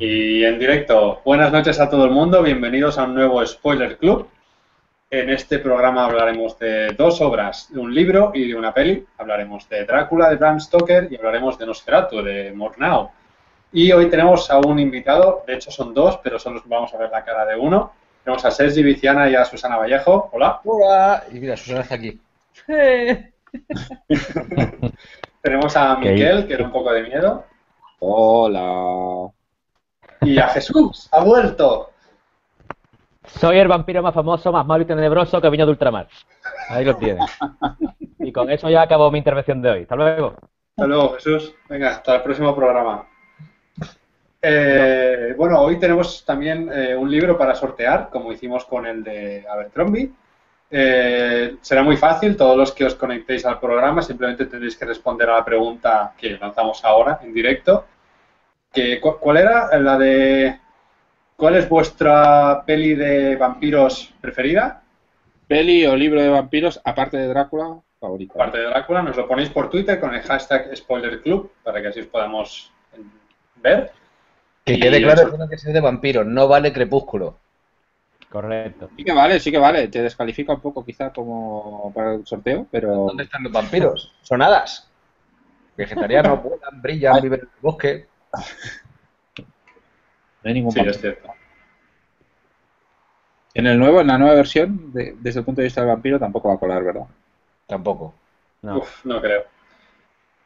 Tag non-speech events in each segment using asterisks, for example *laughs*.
Y en directo, buenas noches a todo el mundo, bienvenidos a un nuevo Spoiler Club. En este programa hablaremos de dos obras, de un libro y de una peli. Hablaremos de Drácula de Bram Stoker y hablaremos de Nosferatu de Mornau. Y hoy tenemos a un invitado, de hecho son dos, pero solo vamos a ver la cara de uno. Tenemos a Sergi Viciana y a Susana Vallejo. Hola. Hola. Y mira, Susana está aquí. *laughs* tenemos a Miquel, que era un poco de miedo. Hola. Y a Jesús, ha vuelto. Soy el vampiro más famoso, más malo y tenebroso que vino de ultramar. Ahí lo tienes. Y con eso ya acabo mi intervención de hoy. Hasta luego. Hasta luego, Jesús. Venga, hasta el próximo programa. Eh, bueno, hoy tenemos también eh, un libro para sortear, como hicimos con el de Abercrombie. Eh, será muy fácil, todos los que os conectéis al programa simplemente tendréis que responder a la pregunta que lanzamos ahora en directo. Que, ¿Cuál era la de cuál es vuestra peli de vampiros preferida? Peli o libro de vampiros, aparte de Drácula, favorita. Aparte de Drácula, nos lo ponéis por Twitter con el hashtag SpoilerClub para que así os podamos ver. Que quede claro que que ser de vampiros, no vale Crepúsculo. Correcto. Sí que vale, sí que vale. Te descalifica un poco quizá como para el sorteo, pero... ¿Dónde están los vampiros? Son hadas. Vegetarianos, *laughs* vuelan, brillan, viven en el bosque. No hay ningún Sí, es cierto. En el nuevo, en la nueva versión, de- desde el punto de vista del vampiro, tampoco va a colar, ¿verdad? Tampoco. No. Uf, no creo.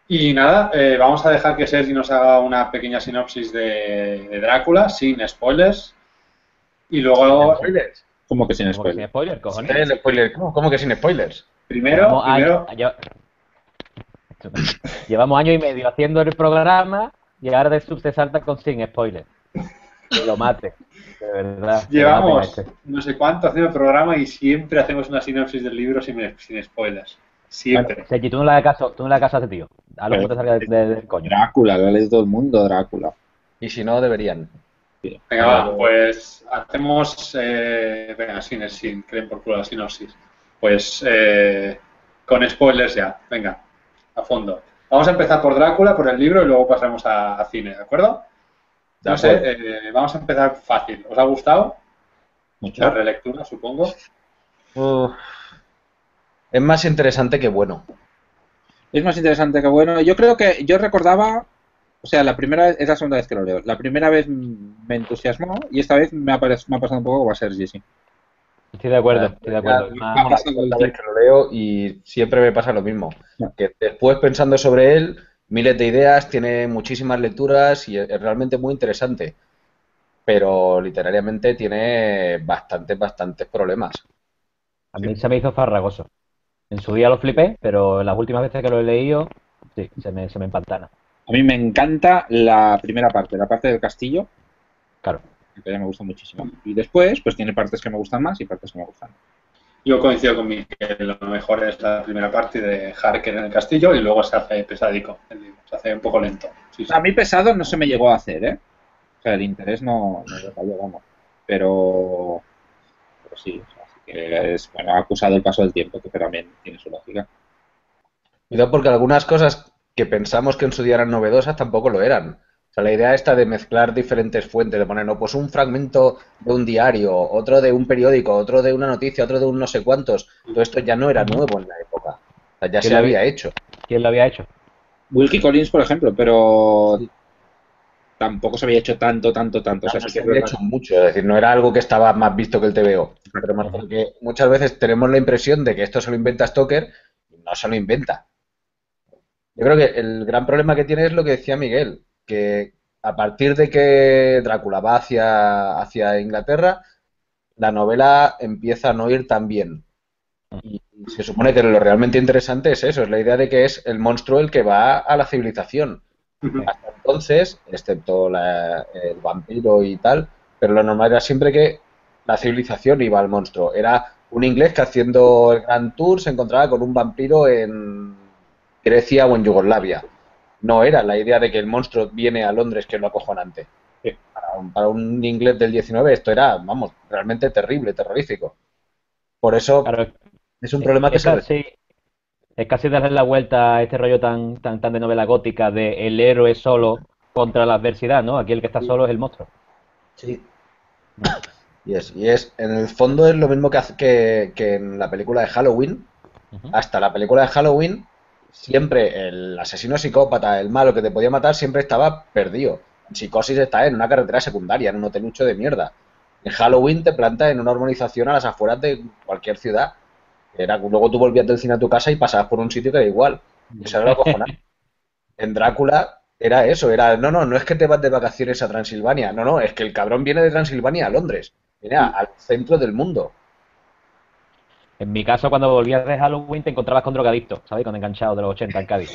Y nada, eh, vamos a dejar que Sergi nos haga una pequeña sinopsis de, de Drácula, sin spoilers. Y luego, ¿Spoilers? Como que sin Como que sin spoiler. spoiler, cojones. El spoiler. ¿Cómo, cómo que sin spoilers? primero, Llevamos primero *laughs* Llevamos año y medio haciendo el programa y ahora de sub te salta con sin spoiler. Que lo mate. De verdad. llevamos este. no sé cuánto haciendo el programa y siempre hacemos una sinopsis del libro sin, sin spoilers. Siempre. Sergi, tú no le hagas caso, tú no le hagas caso a ese tío. A lo que te salga de- de- del coño. Drácula, lo ha leído todo el mundo, Drácula. Y si no, deberían. Venga, va, pues hacemos. Eh, venga, sin, sin, creen por culo la sinopsis. Pues eh, con spoilers ya, venga, a fondo. Vamos a empezar por Drácula, por el libro y luego pasamos a, a cine, ¿de acuerdo? De No sé, eh, vamos a empezar fácil. ¿Os ha gustado? Mucho. La relectura, supongo. Es más interesante que bueno. Es más interesante que bueno. Yo creo que yo recordaba, o sea, la primera vez, es la segunda vez que lo leo. La primera vez me entusiasmó y esta vez me ha, me ha pasado un poco como va a ser Jesse. Estoy de acuerdo, estoy de acuerdo. Más- segunda vez que lo leo y siempre me pasa lo mismo. Que después pensando sobre él, miles de ideas, tiene muchísimas lecturas y es es realmente muy interesante. Pero literariamente tiene bastantes, bastantes problemas. A mí se me hizo farragoso. En su día lo flipé, pero las últimas veces que lo he leído, sí, se me, se me empantana. A mí me encanta la primera parte, la parte del castillo, Claro. Que ya me gusta muchísimo. Y después, pues tiene partes que me gustan más y partes que me gustan. Yo coincido con mi que lo mejor es la primera parte de Harker en el castillo y luego se hace pesadico el libro, se hace un poco lento. Sí, sí. A mí pesado no se me llegó a hacer, ¿eh? O sea, el interés no, no me cayó, vamos. Pero, pero sí, o sea, sí que es, bueno, ha acusado el paso del tiempo, que también tiene su lógica. Cuidado porque algunas cosas que pensamos que en su día eran novedosas tampoco lo eran. O sea, la idea esta de mezclar diferentes fuentes, de poner, no, pues un fragmento de un diario, otro de un periódico, otro de una noticia, otro de un no sé cuántos. Todo esto ya no era nuevo en la época. O sea, ya ¿Qué se lo había hecho. ¿Quién lo había hecho? Wilkie Collins, por ejemplo, pero tampoco se había hecho tanto, tanto, tanto. O sea, No sí se había hecho mucho, es decir, no era algo que estaba más visto que el TVO. Pero más porque muchas veces tenemos la impresión de que esto se lo inventa Stoker y no se lo inventa. Yo creo que el gran problema que tiene es lo que decía Miguel, que a partir de que Drácula va hacia, hacia Inglaterra, la novela empieza a no ir tan bien. Y se supone que lo realmente interesante es eso, es la idea de que es el monstruo el que va a la civilización. Hasta entonces, excepto la- el vampiro y tal, pero lo normal era siempre que la civilización iba al monstruo. Era un inglés que haciendo el Grand Tour se encontraba con un vampiro en Grecia o en Yugoslavia. No era la idea de que el monstruo viene a Londres, que es lo acojonante. Sí. Para un, para un inglés del 19 esto era, vamos, realmente terrible, terrorífico. Por eso Claro, es un problema que es se... casi, es casi darle la vuelta a este rollo tan, tan, tan de novela gótica de el héroe solo contra la adversidad, ¿no? Aquí el que está solo es el monstruo. Sí. Y es, y es, en el fondo es lo mismo que, hace- que, que en la película de Halloween. Hasta la película de Halloween, siempre el asesino psicópata, el malo que te podía matar, siempre estaba perdido. Psicosis está en una carretera secundaria, en un hotelucho de mierda. En Halloween te planta en una urbanización a las afueras de cualquier ciudad. Era, luego tú volvías del cine a tu casa y pasabas por un sitio que era igual. Eso era lo. En Drácula era eso, era, no, no, no es que te vas de vacaciones a Transilvania, no, no, es que el cabrón viene de Transilvania a Londres, viene al centro del mundo. En mi caso, cuando volvías de Halloween, te encontrabas con drogadictos, ¿sabes? Con enganchados de los 80 en Cádiz.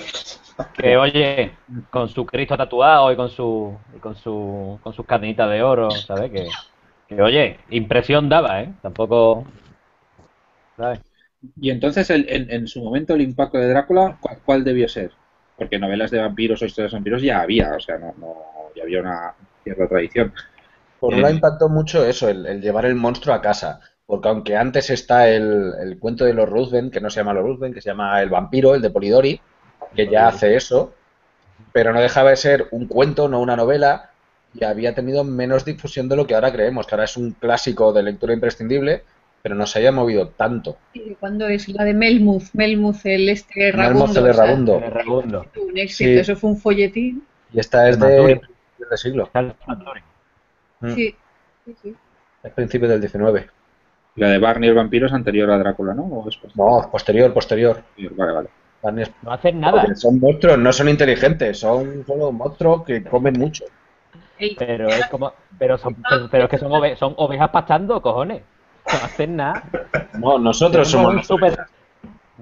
Que, oye, con su Cristo tatuado y con su y con su con sus cadenitas de oro, ¿sabes? Que, que, oye, impresión daba, ¿eh? Tampoco, ¿sabes? Y entonces, el- en, en su momento, el impacto de Drácula, ¿cuál, cuál debió ser? Porque novelas de vampiros o historias de vampiros ya había, o sea, no, no ya había una cierta tradición. Por un lado impactó mucho eso, el, el llevar el monstruo a casa. Porque aunque antes está el, el cuento de los Ruthven, que no se llama los Ruthven, que se llama El vampiro, el de Polidori, que ya hace eso, pero no dejaba de ser un cuento, no una novela, y había tenido menos difusión de lo que ahora creemos, que ahora es un clásico de lectura imprescindible, pero no se haya movido tanto. ¿Y ¿Cuándo es la de Melmuth? Melmuth, el este Melmoth Ragundo. el o sea, Ragundo. El Ragundo. un éxito, Sí. eso fue un folletín. Y esta es Maturi. de, de siglo, Factory. Mm. Sí. sí, sí. es principio del 19. La de Barney el vampiro es anterior a Drácula, ¿no? ¿O es No, posterior, posterior. Vale, vale. Barney es- No hacen nada, Porque son monstruos, no son inteligentes, son solo monstruos que comen mucho. Pero es como, pero son, pero, pero es que son, ove- son ovejas pastando, cojones. No hacen nada. No, nosotros somos un super.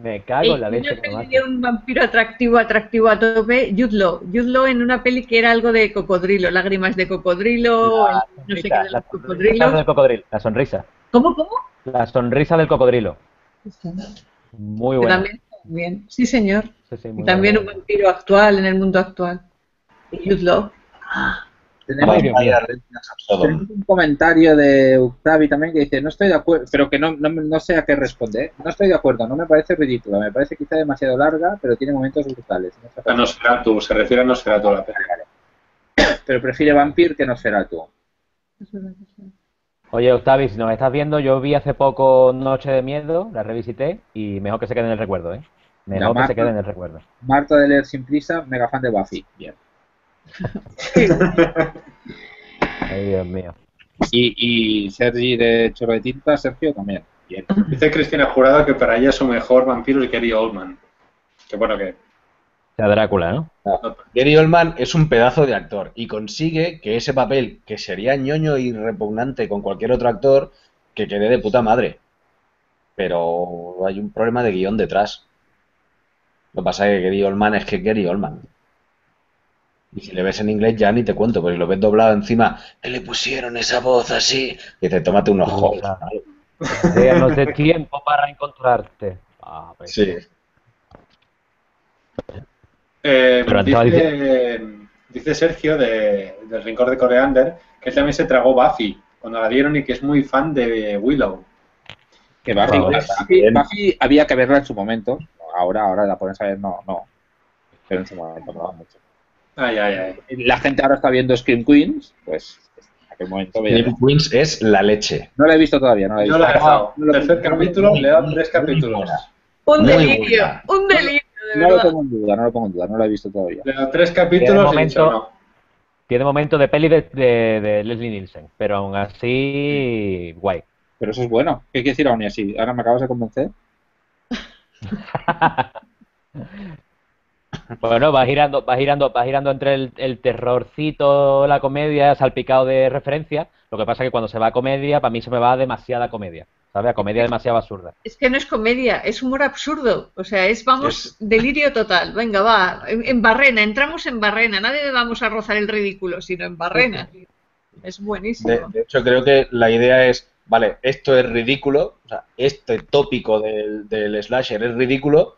Me cago en la leche. mata. de un vampiro atractivo, atractivo a tope. Jude Law en una peli que era algo de cocodrilo, lágrimas de cocodrilo, La no sé qué de la cocodrilo. La sonrisa. ¿Cómo, cómo? La sonrisa del cocodrilo. Muy Que buena. también bien. Sí, señor. Sí, sí, Y también un vampiro actual en el mundo actual. Y Jude Law. Tenemos, un comentario de Octavi también que dice, no estoy de acuerdo, pero que no, no, no sé a qué responde. ¿eh? No estoy de acuerdo, no me parece ridícula, me parece quizá demasiado larga, pero tiene momentos brutales. No A Nosferatu, se refiere a Nosferatu la peli. Pero prefiere Vampir que Nosferatu. Oye, Octavi, si nos estás viendo, yo vi hace poco Noche de Miedo, la revisité y mejor que se quede en el recuerdo, ¿eh? Mejor que se quede en el recuerdo. Marta de leer sin prisa, mega fan de Buffy. Bien. *laughs* Ay, Dios mío. Y, y Sergi de Chorro de Tinta, Sergio también. Bien. Dice Cristina Jurado que para ella su mejor vampiro es Gary Oldman. Que bueno que... Sea, Drácula, ¿no? Gary Oldman es un pedazo de actor y consigue que ese papel, que sería ñoño y repugnante con cualquier otro actor, que quede de puta madre. Pero hay un problema de guion detrás. Lo que pasa es que Gary Oldman es que Gary Oldman. Y si le ves en inglés ya ni te cuento, si lo ves doblado encima, que le pusieron esa voz así, dice, tómate unos ojos. Déjanos de tiempo para encontrarte. Ah, pues. Sí. Eh, Pero estaba dice, dice Sergio de, del Rincón de Coreander que él también se tragó Buffy cuando la dieron y que es muy fan de Willow. Que Buffy, Vale, Buffy-. Buffy había que verla en su momento. Ahora, ahora la pones a ver, no, no. Pero en su momento no mucho. Ay, ay, ay. La gente ahora está viendo Scream Queens, pues en aquel momento veía. Dream Queens es la leche. No la he visto todavía, no la he Yo visto. la he dejado. No lo- Tercer capítulo, le he dado tres capítulos. Un delirio, un delirio, de No lo pongo en duda, no lo pongo en duda, no la he visto todavía. Dado tres capítulos he dicho momento- no. Tiene momento de peli de, de, de Leslie Nielsen, pero aún así, guay. Pero eso es bueno. ¿Qué quiere decir aún así? Ahora me acabas de convencer. *laughs* Bueno, va girando, va girando, va girando entre el, el terrorcito, la comedia, salpicado de referencia. Lo que pasa es que cuando se va a comedia, para mí se me va demasiada comedia. Comedia demasiado absurda. Es que no es comedia, es humor absurdo. O sea, es, vamos, Es- delirio total. Venga, va, en, en barrena, entramos en barrena. Nadie vamos a rozar el ridículo, sino en barrena. Es buenísimo. De, de hecho, creo que la idea es, vale, esto es ridículo, o sea, este tópico del, del slasher es ridículo,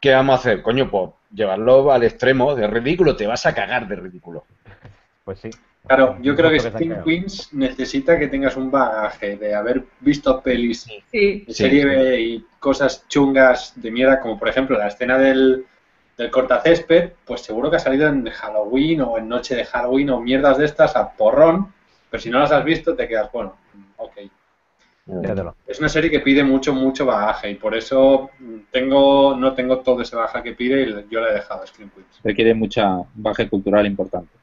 ¿qué vamos a hacer? Coño, pues llevarlo al extremo de ridículo, te vas a cagar de ridículo. Pues sí. Claro, yo creo que Justo que han Queens necesita que tengas un bagaje de haber visto pelis Sí, de Sí, serie B y cosas chungas de mierda, como por ejemplo la escena del, del cortacésped, pues seguro que ha salido en Halloween o en Noche de Halloween o mierdas de estas a porrón, pero si no las has visto te quedas, bueno, ok. Es una serie que pide mucho, mucho bagaje y por eso tengo no tengo todo ese bagaje que pide y yo le he dejado a Scream Queens. Requiere mucha baje cultural importante.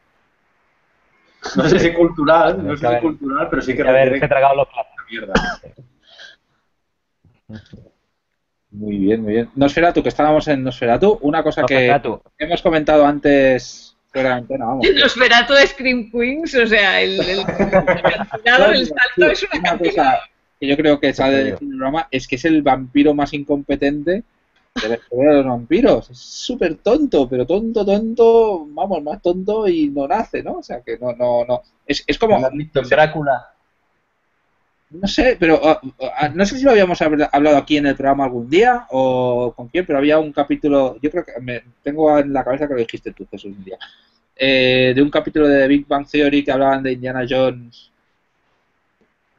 No sé si cultural, no sé si cultural, pero sí que haberse tragado los platos. mierda. Muy bien, muy bien. Nosferatu, que estábamos en Nosferatu, una cosa que hemos comentado antes fuera de antena, vamos. *laughs* Nosferatu de Scream Queens, o sea, el, el, el acantilado, el salto es una cosa que yo creo que sale del programa es que es el vampiro más incompetente de la historia de los vampiros. Es súper tonto, pero tonto, tonto, vamos, más tonto y no nace, ¿no? O sea, que no, no, no. Es, es como, ¿No has visto Drácula? no sé, pero ah, ah, no sé si lo habíamos habla- hablado aquí en el programa algún día o con quién, pero había un capítulo, yo creo que me tengo en la cabeza que lo dijiste tú, Jesús, un día, eh, de un capítulo de Big Bang Theory que hablaban de Indiana Jones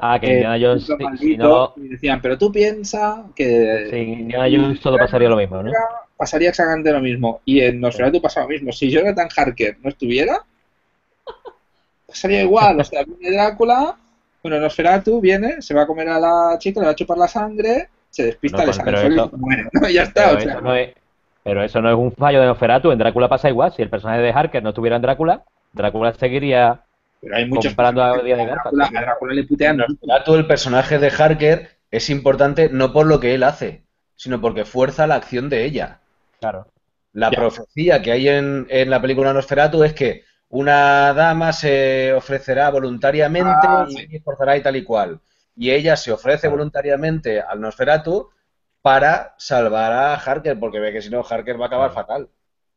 Ah, que Eh, Indiana Jones, si- no, y decían, pero tú piensas que sin Indiana Jones todo pasaría lo mismo, ¿no? pasaría exactamente lo mismo. Y en Nosferatu pasa lo mismo. Si Jonathan Harker no estuviera, pasaría igual. O sea, viene Drácula, bueno, Nosferatu viene, se va a comer a la chica, le va a chupar la sangre, se despista, No, le sale el y eso- se muere. ¿no? *laughs* Y ya está. Pero o sea, eso, no es, pero eso no es un fallo de Nosferatu. En Drácula pasa igual. Si el personaje de Harker no estuviera en Drácula, Drácula seguiría pero hay muchos comparando a Día de. Drácula, a Drácula le putean. El personaje de Harker, es importante no por lo que él hace, sino porque fuerza la acción de ella. Claro. La Ya. profecía que hay en, en la película Nosferatu es que una dama se ofrecerá voluntariamente Ah, y sí. esforzará y tal y cual. Y ella se ofrece voluntariamente al Nosferatu para salvar a Harker, porque ve que si no, Harker va a acabar fatal.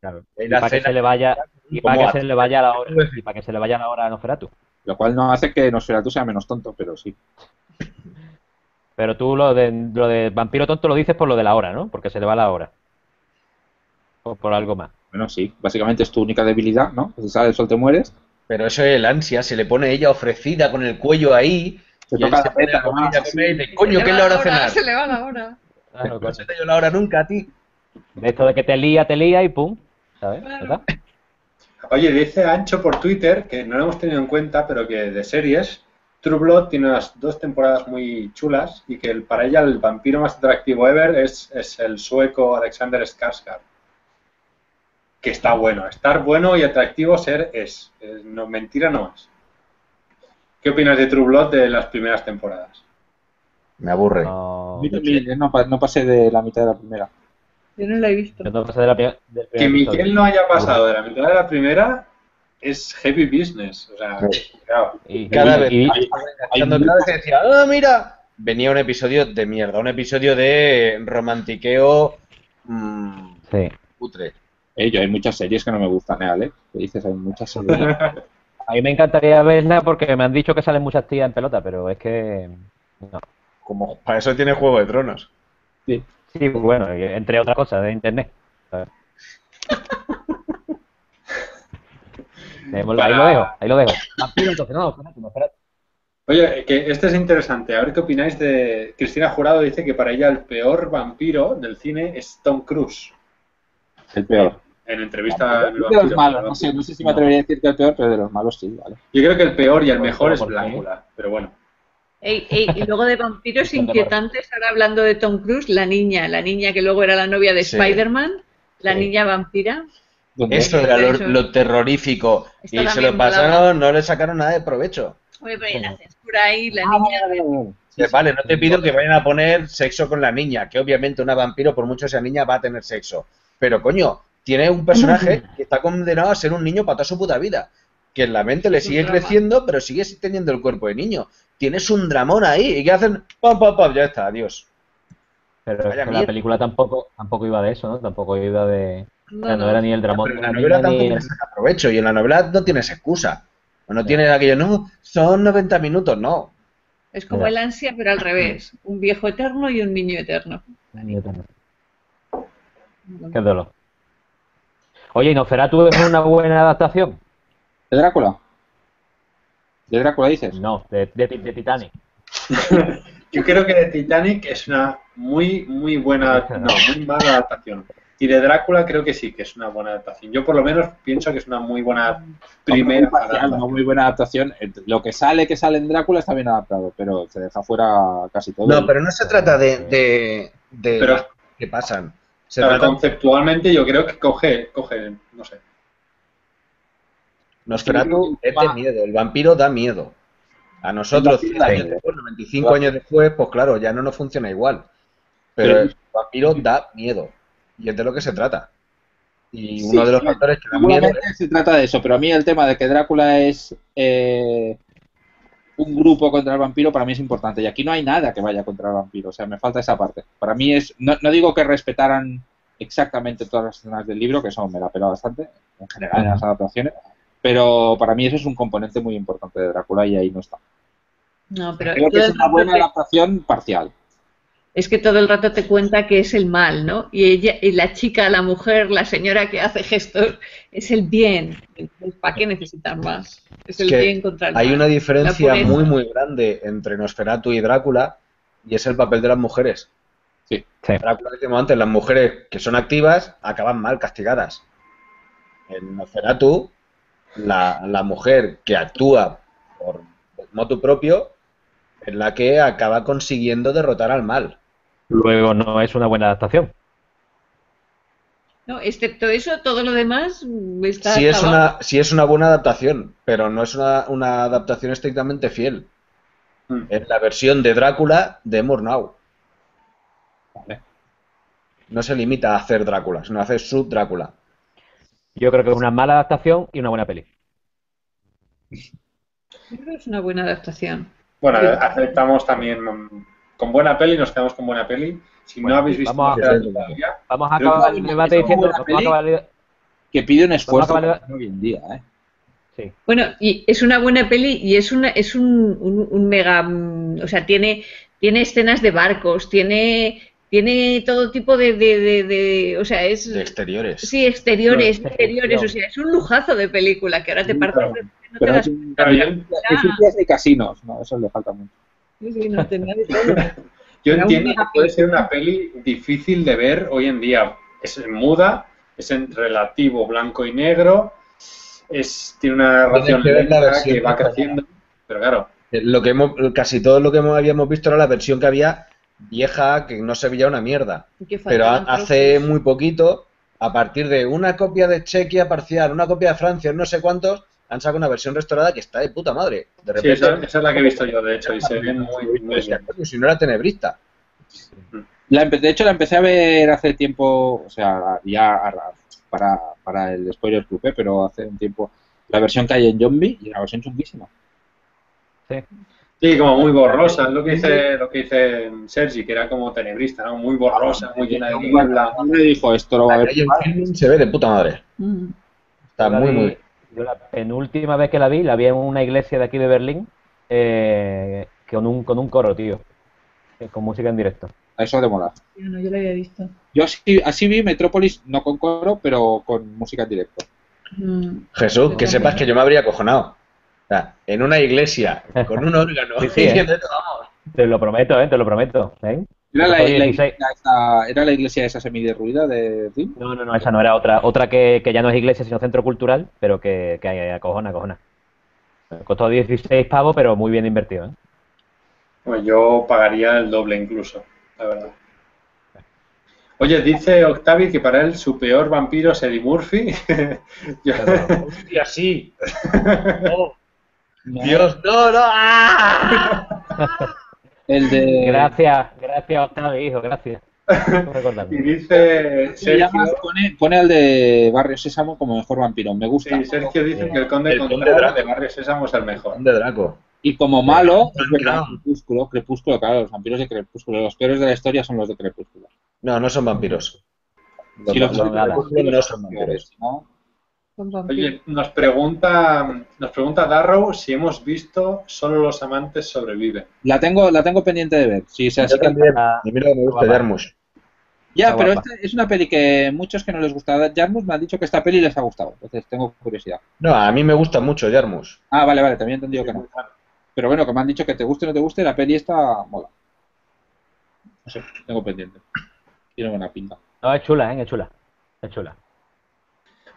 Claro. Y para que se le vaya, y para como que se le vaya la hora, y para que se le vaya la hora a Nosferatu. Lo cual no hace que Nosferatu sea menos tonto, pero sí. *laughs* Pero tú lo de, lo de vampiro tonto lo dices por lo de la hora, ¿no? Porque se le va la hora. O por algo más. Bueno, sí. Básicamente es tu única debilidad, ¿no? Si sale el sol te mueres. Pero eso es el ansia, se le pone ella ofrecida con el cuello ahí. Y él toca se la pone y dice, Se coño, le ¿qué es va la hora de cenar? Se le va la hora. Claro, No se te dio la hora nunca a ti. De esto de que te lía, te lía y pum. ¿Sabes? Claro. ¿Verdad? Oye, dice Ancho por Twitter, que no lo hemos tenido en cuenta, pero que de series, True Blood tiene unas dos temporadas muy chulas y que el- para ella el vampiro más atractivo ever es, es el sueco Alexander Skarsgård. Que está bueno. Estar bueno y atractivo ser es. Eh, No, mentira no es. ¿Qué opinas de True Blood de las primeras temporadas? Me aburre. No, también, No, no pasé de la mitad de la primera. Yo no la he visto. yo no pasé de la pri- del Que episodio. no haya pasado de la mitad de la primera es heavy business. O sea, cuidado. Y, Cada y- vez- y- Cuando cada vez que decía, ¡ah, mira! Venía un episodio de mierda, un episodio de romantiqueo mm, sí. putre. Eh, yo hay muchas series que no me gustan, ¿eh, Ale? ¿Qué dices? Hay muchas series. *laughs* A mí me encantaría verla porque me han dicho que salen muchas tías en pelota, pero es que. No. Como para eso tiene Juego de Tronos. Sí. Sí, bueno, y entre otras cosas de internet. *laughs* Ahí lo dejo, ahí lo dejo. Vampiro, entonces, no, espérate, no, espérate. Oye, que este es interesante. A ver qué opináis de. Cristina Jurado dice que para ella el peor vampiro del cine es Tom Cruise. El peor. En entrevista. el de los malos, no sé, no sé si me atrevería a decir que el peor, pero de los malos sí, vale. Yo creo que el peor y el ¿Por- mejor es? Blácula. Pero bueno. Ey, ey, y luego de vampiros inquietantes, ahora hablando de Tom Cruise, la niña, la niña que luego era la novia de Sí. Spider-Man, la Sí. niña vampira. Eso era lo, terrorífico. Y se lo pasaron, no le sacaron nada de provecho. Oye, pero la censura ahí, la Ah, niña. vale, vale, vale. Que vale, no te pido que vayan a poner sexo con la niña, que obviamente una vampiro, por mucho sea niña, va a tener sexo. Pero coño, tiene un personaje *laughs* que está condenado a ser un niño para toda su puta vida. Que en la mente le sigue creciendo, pero sigue teniendo el cuerpo de niño. Tienes un dramón ahí. ¿Y qué hacen? Pam, pam, pam, ya está, adiós. Pero es que la película tampoco, tampoco iba de eso, ¿no? Tampoco iba de. o sea, no, no. era ni el dramón Pero en la la novela tampoco ni le saca provecho. Y en la novela no tienes excusa. O no tienes aquello, no, son 90 minutos, no. Es como el ansia, pero al revés. Un viejo eterno y un niño eterno. Qué dolor. Oye, ¿y Nosferatu es una buena adaptación? ¿De Drácula? ¿De Drácula dices? No, de, de, de Titanic. Yo creo que Titanic es una muy, muy buena. *laughs* No, muy mala adaptación. Y de Drácula creo que sí, que es una buena adaptación. Yo por lo menos pienso que es una muy buena primera adaptación. no muy buena adaptación. Lo que sale que sale en Drácula está bien adaptado, pero se deja fuera casi todo. No, pero no se trata de, de, de Pero- que pasan. Se Claro, trata conceptualmente yo creo que coge, coge, no sé. Nosferatu es de miedo, el vampiro da miedo. A nosotros, El 100 vampiro da años después, 95 años después, pues claro, ya no nos funciona igual. Pero el vampiro da miedo. Y es de lo que se trata. Y uno de los factores que da miedo Seguramente se trata de eso, pero a mí el tema de que Drácula es eh, un grupo contra el vampiro para mí es importante. Y aquí no hay nada que vaya contra el vampiro, o sea, me falta esa parte. Para mí es, no, no digo que respetaran exactamente todas las escenas del libro, que eso me la pela bastante, en general en las adaptaciones, pero para mí eso es un componente muy importante de Drácula y ahí no está. No, pero Creo que es una buena te- adaptación parcial. es que todo el rato te cuenta que es el mal, ¿no? Y ella, y la chica, la mujer, la señora que hace gestos, es el bien. ¿para qué necesitar más? Es el que bien contra el hay mal. una diferencia muy, muy grande entre Nosferatu y Drácula y es el papel de las mujeres. Sí. Sí. Drácula, decíamos antes, las mujeres que son activas acaban mal castigadas. En Nosferatu, la, la mujer que actúa por motu propio es la que acaba consiguiendo derrotar al mal. Luego no es una buena adaptación. No, excepto eso, todo lo demás está Sí es, una, sí es una buena adaptación, pero no es una, una adaptación estrictamente fiel. Mm. Es la versión de Drácula de Murnau. Vale. No se limita a hacer Drácula, sino a hacer sub Drácula. Yo creo que es una mala adaptación y una buena peli. Yo creo que es una buena adaptación. Bueno, aceptamos también con buena peli, nos quedamos con buena peli. Si Bueno, no habéis visto vamos a- todavía, Vamos acabar el debate diciendo. buena Vamos a acabar el- Que pide un esfuerzo Vamos a acabar- hoy en día, ¿eh? Sí. Bueno, y es una buena peli y es una es un, un- un mega, mm, o sea, tiene tiene escenas de barcos, tiene tiene todo tipo de, de, de- de- o sea, es De exteriores. sí exteriores, No, exteriores, o sea, es un lujazo de película que ahora te partes claro. de- no te das Existencias ni casinos, no, eso le falta mucho. Sí, sí, no tenía de todo. yo Era entiendo que puede ser una peli difícil de ver hoy en día. Es muda, es en relativo blanco y negro, es, tiene una narración que que va creciendo. Pero claro, Eh, Lo que hemos, casi todo lo que hemos- habíamos visto era la versión que había vieja, que no se veía una mierda. Pero hace muy poquito, a partir de una copia de Chequia parcial, una copia de Francia, no sé cuántos, han sacado una versión restaurada que está de puta madre. De sí, repente, esa, esa es la que he visto yo, de hecho, y se ve muy, muy bien. si no era tenebrista. La de hecho, la empecé a ver hace tiempo, o sea, ya a- para, para el Spoiler Club, ¿eh? pero hace un tiempo, la versión que hay en Zombie y la versión chunguísima. Sí, como muy borrosa, es lo que dice, lo que dice Sergi, que era como tenebrista, ¿no? Muy borrosa, muy llena de niebla. Me dijo, esto lo va a La ver. se ve de puta madre. Mm. Está la muy, muy. Yo la penúltima vez que la vi, la vi en una iglesia de aquí de Berlín, eh, con, un, con un coro, tío. eh, Con música en directo. Eso de mola. Yo no, yo lo había visto. Yo así, así vi Metrópolis, no con coro, pero con música en directo. Mm. Jesús, que sepas que yo me habría acojonado. O sea, en una iglesia, con un órgano. *laughs* Sí, sí, ¿eh? Te lo prometo, eh, te lo prometo. ¿eh? Era la, Oye, la 16. iglesia esa, era la iglesia esa semiderruida de. No, no, no, esa no era otra. Otra que, que ya no es iglesia, sino centro cultural, pero que, que acojona, acojona. Me costó 16 pavos, pero muy bien invertido. ¿eh? Pues yo pagaría el doble incluso, la verdad. Oye, dice Octavi que para él su peor vampiro es Eddie Murphy. *laughs* Yo- Hostia, sí. No. *laughs* Dios, no, no. ¡ah! *laughs* El de. Gracias, gracias, Octavio, hijo, gracias. *laughs* y dice Se Sergio, pone, pone al de Barrio Sésamo como mejor vampiro. Me gusta. sí, Sergio dice que el conde El Conde de Barrio Sésamo es el mejor. De Draco. Y como malo, es Claro. verdad, Crepúsculo, Crepúsculo, claro, los vampiros de Crepúsculo. Los peores de la historia son los de Crepúsculo. No, no son vampiros. Los Si los de Crepúsculo no son vampiros. ¿no? Oye, nos pregunta, nos pregunta Darrow si hemos visto Solo los amantes sobreviven. La tengo, la tengo pendiente de ver. Sí, o sea, Yo sí que- también. Mira que me gusta. Jarmusch. Ya, Está pero esta es una peli que muchos que no les gusta Jarmus me han dicho que esta peli les ha gustado. Entonces tengo curiosidad. No, a mí me gusta mucho Jarmusch. Ah, vale, vale, también he entendido que no. Pero bueno, que me han dicho que te guste o no te guste, la peli esta mola. No sé, tengo pendiente. Tiene buena pinta. No, es chula, ¿eh? Es chula. Es chula.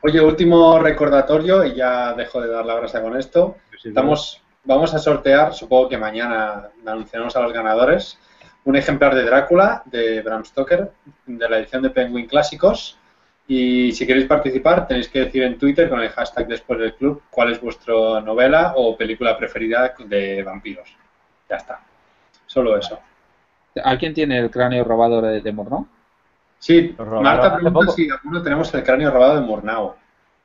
Oye, último recordatorio y ya dejo de dar la brasa con esto. Estamos, vamos a sortear, supongo que mañana anunciaremos a los ganadores, un ejemplar de Drácula de Bram Stoker de la edición de Penguin Clásicos. Y si queréis participar, tenéis que decir en Twitter con el hashtag después del club cuál es vuestra novela o película preferida de vampiros. Ya está. Solo eso. ¿Alguien tiene el cráneo robado de, de Murnau? Sí, Marta pregunta si alguno tenemos el cráneo robado de Murnau.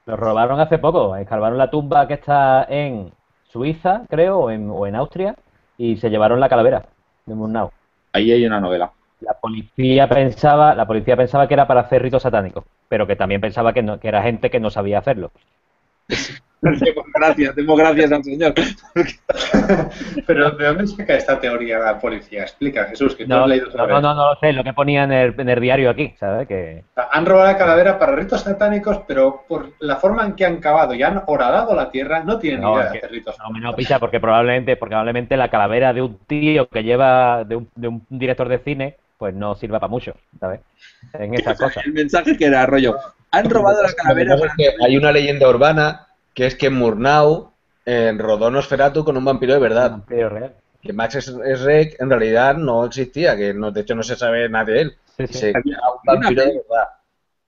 Lo robaron hace poco. Escarbaron la tumba que está en Suiza, creo, o en, o en Austria, y se llevaron la calavera de Murnau. Ahí hay una novela. La policía pensaba, la policía pensaba que era para hacer ritos satánicos, pero que también pensaba que, no, que era gente que no sabía hacerlo. *laughs* *laughs* Demos gracias, demos gracias al señor. *laughs* Pero ¿de dónde saca esta teoría la policía? Explica, Jesús, que tú No, has leído no, otra no, vez. no, no lo sé, lo que ponía en el, en el diario aquí, ¿sabes? Que Han robado la calavera para ritos satánicos, pero por la forma en que han cavado y han horadado la tierra, no tienen No, idea es de que- hacer ritos no me no picha porque probablemente, porque probablemente la calavera de un tío que lleva de un, de un director de cine, pues no sirva para mucho, ¿sabes? En esas *laughs* cosas. El mensaje que era rollo. Han robado la calavera. pasa es que hay una leyenda urbana que es que Murnau eh, rodó Nosferatu con un vampiro de verdad. Vampiro real. Que Max Rec en realidad no existía, que no, de hecho no se sabe nada de él. Sí, sí. se un vampiro de verdad.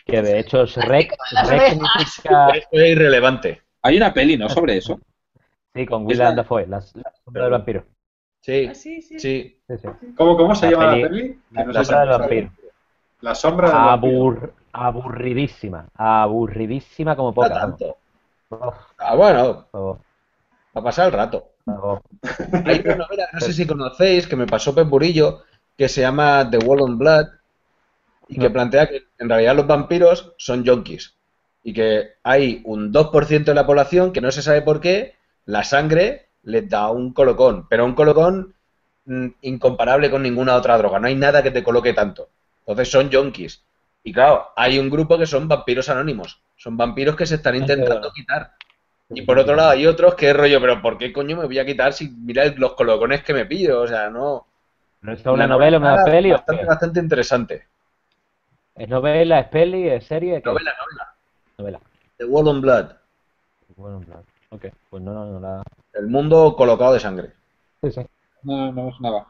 Que de hecho Shrek, significa... Esto es irrelevante. Hay una peli, ¿no? Sobre eso. Sí, con la- Dafoe, la, sombra del vampiro. Sí, Ah, sí, sí. sí. Sí, sí. ¿Cómo, cómo se La llama peli- la peli? La, no sombra del vampiro. La sombra del vampiro. Abur- aburridísima, aburridísima como poca. tanto. Ah, bueno, para pasar el rato. Hay una novela, no sé si conocéis, que me pasó Pep Burillo, que se llama The Wall on Blood, y que plantea que en realidad los vampiros son yonkis. Y que hay un 2% de la población que no se sabe por qué, la sangre les da un colocón, pero un colocón mm, incomparable con ninguna otra droga. No hay nada que te coloque tanto. Entonces son yonkis. Y claro, hay un grupo que son vampiros anónimos. Son vampiros que se están intentando quitar. Y por otro lado hay otros que es rollo, pero ¿por qué coño me voy a quitar si mira los colocones que me pillo? O sea, no. ¿No es una La novela, una peli o Bastante, bastante interesante. ¿Es novela, es peli, es serie? ¿Qué? Novela, novela. Novela. The Wall on Blood. Bueno, en plan, ok, pues no, no, no la... El mundo colocado de sangre. Sí, sí. No, no me sonaba.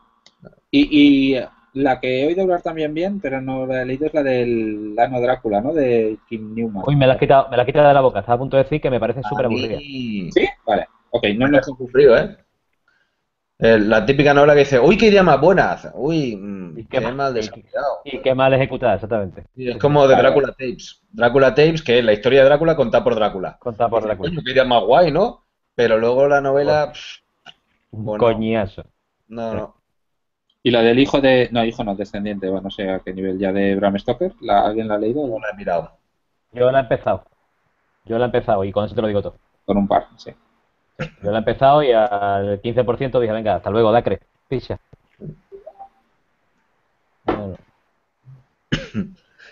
Y, y la que he oído hablar también bien, pero no la he leído, es la del Ano Drácula, ¿no? De Kim Newman. Uy, me la has quitado, me la has quitado de la boca. Estaba a punto de decir que me parece súper aburrida. mí- ¿Sí? Vale. Ok, no Me lo deja frío, ¿eh? Eh, La típica novela que dice, uy, qué idea más buena. Uy, mm, ¿Y qué mal ¿Y- desarrollado. Y qué mal ejecutada, exactamente. Y es como de Drácula Tapes. Drácula Tapes, que es la historia de Drácula contada por Drácula. Contada por Dices, la cuenta. Coño, qué idea más guay, ¿no? Pero luego la novela, pff, Un bueno. coñazo. no, no. Y la del hijo de. No, hijo no, descendiente, bueno, no sé a qué nivel ya de Bram Stoker. ¿La, ¿Alguien la ha leído? No la he mirado. Yo la he empezado. Yo la he empezado y con eso te lo digo todo. Con un par, sí. Yo la he empezado y al 15% dije, venga, hasta luego, Dacre. Picha. No, no.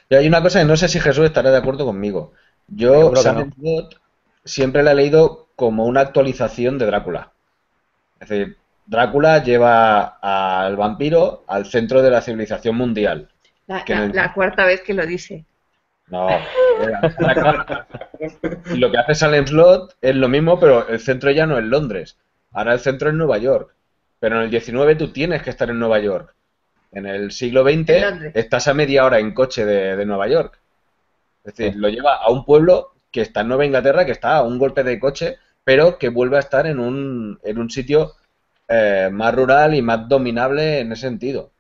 Y hay una cosa que no sé si Jesús estará de acuerdo conmigo. Yo Silent Blood siempre la he leído como una actualización de Drácula. Es decir, Drácula lleva al vampiro al centro de la civilización mundial. La, Que la- no- la cuarta vez que lo dice. No. Y lo que hace Salem Slot es lo mismo, pero el centro ya no es Londres. Ahora el centro es Nueva York. Pero en el 19 tú tienes que estar en Nueva York. En el siglo XX estás a media hora en coche de, de Nueva York. Es decir, lo lleva a un pueblo que está en Nueva Inglaterra, que está a un golpe de coche, pero que vuelve a estar en un, en un sitio eh, más rural y más dominable en ese sentido.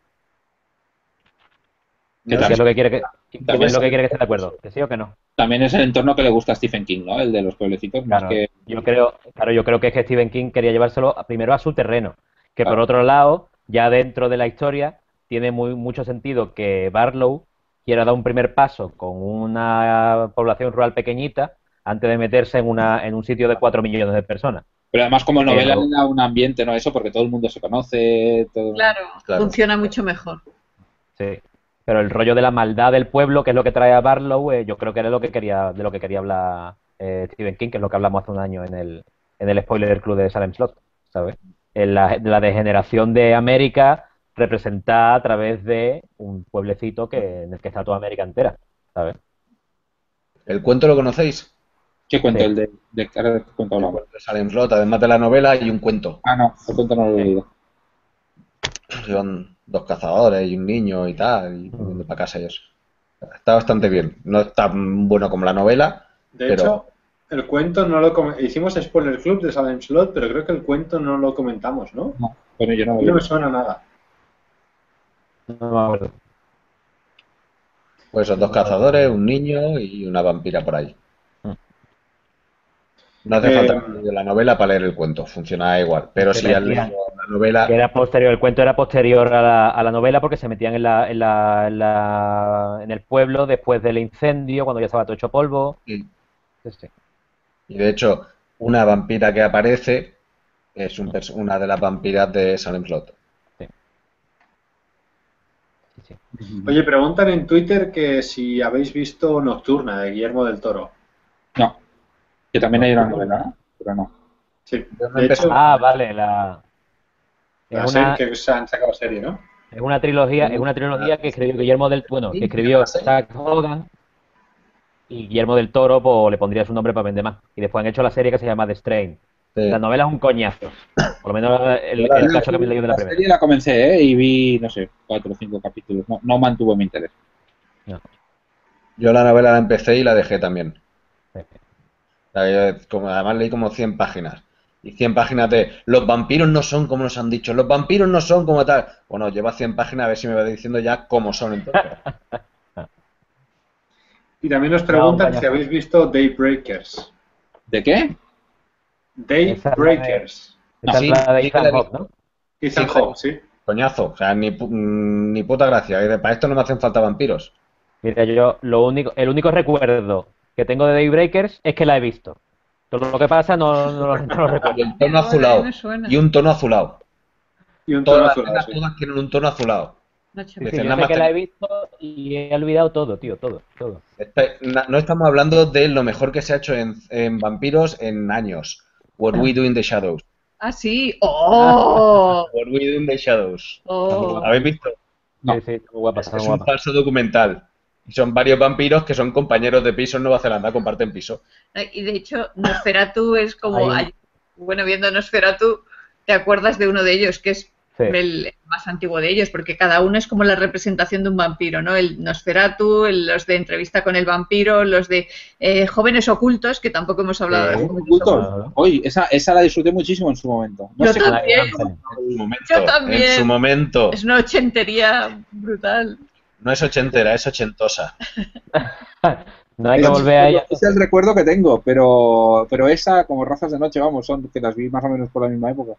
Que No ¿Qué sé es lo que quiere que, También es lo que quiere que esté de acuerdo? ¿Que sí o que no? También es el entorno que le gusta a Stephen King, ¿no? El de los pueblecitos, más Claro, que. yo creo, claro, yo creo que es que Stephen King quería llevárselo primero a su terreno, que por otro lado, ya dentro de la historia, tiene muy mucho sentido que Barlow quiera dar un primer paso con una población rural pequeñita antes de meterse en una en un sitio de 4 millones de personas. Pero además, como novela, le da un ambiente, ¿no? Eso, porque todo el mundo se conoce. Todo... Claro, Claro. funciona mucho mejor. Sí. Pero el rollo de la maldad del pueblo, que es lo que trae a Barlow, eh, yo creo que era lo que quería, de lo que quería hablar eh, Stephen King, que es lo que hablamos hace un año en el, en el spoiler club de Salem Slot, ¿sabes? En la, la degeneración de América representada a través de un pueblecito que, en el que está toda América entera, ¿sabes? ¿El cuento lo conocéis? ¿Qué cuento? Sí. El de, de, ahora de cuento cuento de Salem Slot, además de la novela, y un cuento. Ah, no, el cuento no lo he leído. Son dos cazadores y un niño y tal, y volviendo para casa y eso. Está bastante bien. No es tan bueno como la novela. De Pero- hecho, el cuento no lo com- hicimos spoiler club de Salem Slot, pero creo que el cuento no lo comentamos, ¿no? No, bueno, yo no A lo mí he no me suena nada. No me acuerdo. Pues son dos cazadores, un niño y una vampira por ahí. No hace Eh, falta la novela para leer el cuento, funciona igual. Pero si leído la novela, Que era posterior, el cuento era posterior a la, a la novela porque se metían en, la, en, la, en, la- en el pueblo después del incendio, cuando ya estaba todo hecho polvo. y, Sí, y de hecho, una vampira que aparece es un una de las vampiras de Salem Slot. sí, sí. Oye, preguntan en Twitter que si habéis visto Nocturna de Guillermo del Toro. No, que también hay una novela, ¿no? Pero no. Sí, de hecho, Ah, vale, la... la Es una, serie que se han sacado serie, ¿no? es una trilogía, es una trilogía que escribió Guillermo del bueno, que escribió Zack Hogan y Guillermo del Toro pues, le pondría su nombre para vender más. Y después han hecho la serie que se llama The Strain. Sí. La novela es un coñazo. Por lo menos el, el caso que me leído de la La primera. serie la comencé, ¿eh? Y vi, no sé, cuatro o cinco capítulos. No, no mantuvo mi interés. Yo la novela la empecé y la dejé también. Sí. Como, además leí como 100 páginas. Y 100 páginas de los vampiros no son como nos han dicho, los vampiros no son como tal. Bueno, lleva 100 páginas a ver si me va diciendo ya cómo son entonces. Y también nos preguntan si habéis visto Daybreakers. ¿De qué? Daybreakers. Esa es la de sí, Ethan Hawke. ¿no? Ethan Sí, Hawke, sí. Coñazo, o sea, ni, ni puta gracia. Y Para esto no me hacen falta vampiros. Mira, yo lo único, el único recuerdo que tengo de Daybreakers es que la he visto. Todo lo que pasa no, no, lo- no lo recuerdo. *laughs* Y el tono No, azulado. Y un tono azulado. Y un tono Todas azulado, sí. todas tienen un tono azulado. No, Sí, yo sé que la he visto y he olvidado todo, tío, todo, todo. No estamos hablando de lo mejor que se ha hecho en, en vampiros en años. What We Do in the Shadows. Ah, sí. ¡Oh! *laughs* What We Do in the Shadows. ¡Oh! ¿Habéis visto? No. Sí, sí, guapa, Es un falso documental. Son varios vampiros que son compañeros de piso en Nueva Zelanda, comparten piso. Y de hecho, Nosferatu es como. Bueno, viendo Nosferatu, te acuerdas de uno de ellos, que es Sí. el más antiguo de ellos, porque cada uno es como la representación de un vampiro, ¿no? El Nosferatu, el- los de entrevista con el vampiro, los de eh, jóvenes ocultos, que tampoco hemos hablado de Sí. jóvenes Ocultos. Oye, esa, esa la disfruté muchísimo en su momento. No Yo sé también. La de Hansen. En su momento. Yo también. En su momento. Es una ochentería brutal. No es ochentera, es ochentosa. *laughs* No hay que Es- volver a ella. Es el recuerdo que tengo, pero, pero esa, como razas de noche, vamos, son que las vi más o menos por la misma época.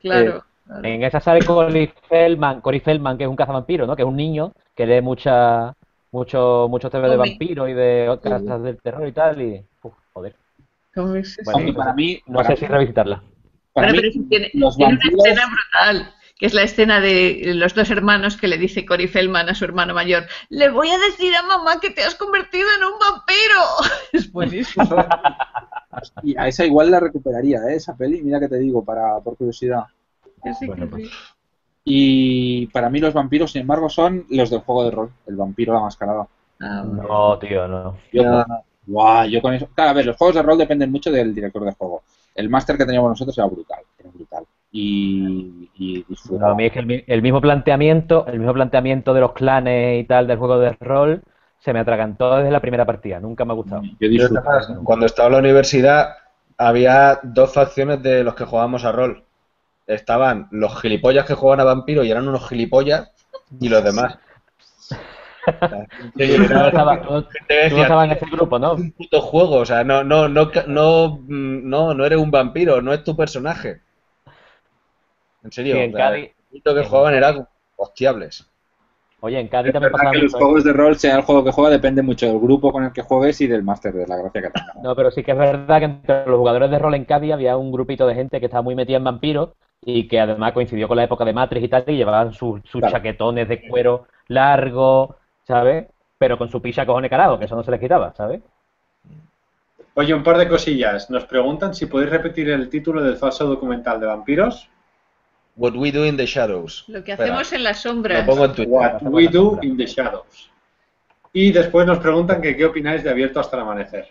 Claro. claro. En esa sale Cory Feldman, Cory Feldman, que es un cazavampiro, ¿no? Que es un niño que lee mucha, mucho, muchos temas de vampiros y de casas del terror y tal, y... Uf, joder. ¿Cómo es eso? Bueno, para mí, No para sé mí- si revisitarla. para Bueno, mí, pero tiene, los tiene una vampiros- escena brutal, que es la escena de los dos hermanos que le dice Cory Feldman a su hermano mayor, le voy a decir a mamá que te has convertido en un vampiro. *laughs* Es buenísimo. y a esa igual la recuperaría, ¿eh? esa peli, mira que te digo, para por curiosidad. Sí, Bueno, sí. Y para mí los vampiros, sin embargo, son los del juego de rol, el vampiro la mascarada. Ah. No, tío, no. Yo, No, yo con eso. Claro, a ver, los juegos de rol dependen mucho del director de juego. El máster que teníamos nosotros era brutal, era brutal. Y, y No, a mí es que el, el mismo planteamiento, el mismo planteamiento de los clanes y tal del juego de rol se me atragantó desde la primera partida. Nunca me ha gustado. Yo cuando estaba en la universidad, había dos facciones de los que jugábamos a rol. Estaban los gilipollas que jugaban a vampiro y eran unos gilipollas, y los demás. No tú- tú estabas en ese grupo, ¿no? un puto juego, o sea, no, no, no, no, no, no eres un vampiro, no es tu personaje. En serio, Sí, en o sea, Cádiz- el puto que jugaban eran hostiables. Oye, en Cádiz Es también pasaba que los mucho. juegos de rol, sea el juego que juega, depende mucho del grupo con el que juegues y del máster, de la gracia que tengas. No, pero sí que es verdad que entre los jugadores de rol en Cádiz había un grupito de gente que estaba muy metida en vampiros y que además coincidió con la época de Matrix y tal, y llevaban sus, sus Claro. chaquetones de cuero largo, ¿sabes? Pero con su picha cojones carajo, que eso no se les quitaba, ¿sabes? Oye, un par de cosillas. Nos preguntan si podéis repetir el título del falso documental de vampiros. What we do in the shadows. Lo que Espera, hacemos en las Lo sombras. pongo en Twitter. What we do in the shadows. Y después nos preguntan que qué opináis de Abierto hasta el amanecer.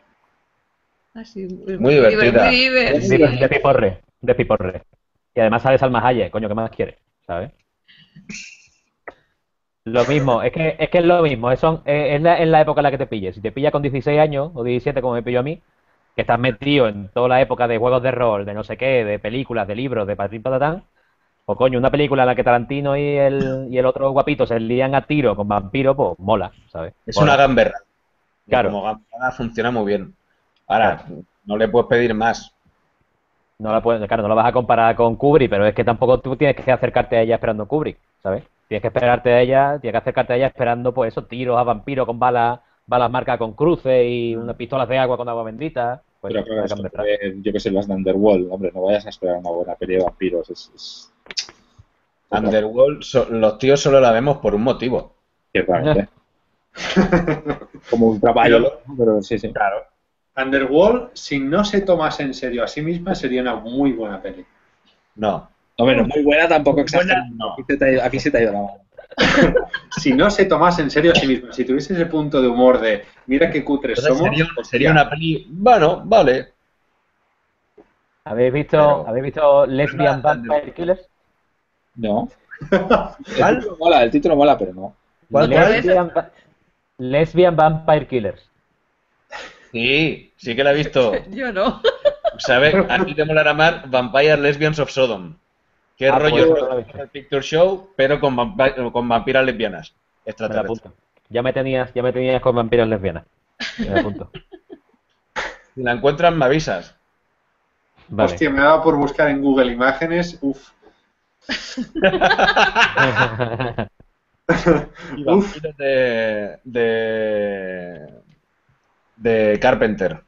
Así, Muy divertida. muy divertida. De, de piporre, de piporre. Y además sale Salma Hayek, coño, ¿qué más quieres? ¿Sabes? Lo mismo, es que es, que es lo mismo, es, son- eh, es, la, es la época en la que te pilles. Si te pilla con 16 años o 17 como me pilló a mí, que estás metido en toda la época de juegos de rol, de no sé qué, de películas, de libros, de patín patatán, o coño, una película en la que Tarantino y el, y el otro guapito se lían a tiro con vampiros, pues mola, ¿sabes? Es Mola. una gamberra. Claro. Como gamberra funciona muy bien. Ahora, no le puedes pedir más. No la puedes, claro, no la vas a comparar con Kubrick, pero es que tampoco tú tienes que acercarte a ella esperando Kubrick, ¿sabes? Tienes que esperarte a ella, tienes que acercarte a ella esperando, pues eso, tiros a vampiros con balas, balas marcadas con cruces y unas pistolas de agua con agua bendita. Pues, Pero claro, yo que sé, las de Underworld, hombre, no vayas a esperar una buena peli de vampiros. Es, es... Underworld, so- los tíos solo la vemos por un motivo. Ciertamente. *laughs* Como un trabajo, pero sí, sí. Claro. Underworld, si no se tomase en serio a sí misma, sería una muy buena peli. No. No, muy buena tampoco no. Aquí, se te ha ido, aquí se te ha ido la mano. *laughs* Si no se tomase en serio a sí misma, si tuviese ese punto de humor de mira qué cutres Entonces somos, sería, pues una peli. Bueno, vale. ¿Habéis visto, Pero- ¿habéis visto Lesbian Pero no, Vampire Killers? No. El título mola, el título mola, pero no. ¿Cuál, cuál? Lesbian, Lesbian Vampire Killers. Sí, sí que la he visto. *laughs* Yo no. ¿Sabes? *laughs* A ti te molará más Vampire Lesbians of Sodom. ¿Qué Ah, rollo pues, el Picture Show, pero con, vampi- con vampiras lesbianas? Extraterrestres. Ya me tenías, ya me tenías con vampiras lesbianas. Me apunto. Si la encuentras, me avisas. Vale. Hostia, me daba por buscar en Google Imágenes. Uf, *laughs* Y vampiros de, de. de Carpenter.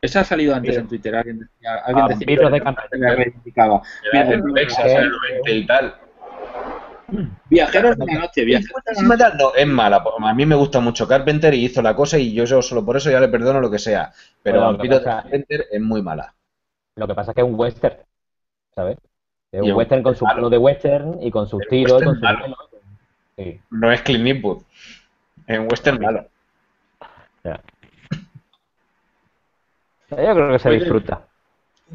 Esa ha salido antes Mira. en Twitter. Alguien decía, alguien Ah, decía de que Carpenter. la reivindicaba. Era en Texas, en el 90 y tal. Viajeros de la noche, viajeros de la noche. No, es mala. A mí me gusta mucho Carpenter y hizo la cosa y yo, yo solo por eso ya le perdono lo que sea. Pero Bueno, Vampiros de Carpenter es muy mala. Lo que pasa es que es un western, ¿sabes? Es un western con su malo. plano de western y con sus Pero tiros con. Sí, No es Clint Eastwood. Es un western malo. ya. Yo creo que se Oye, disfruta.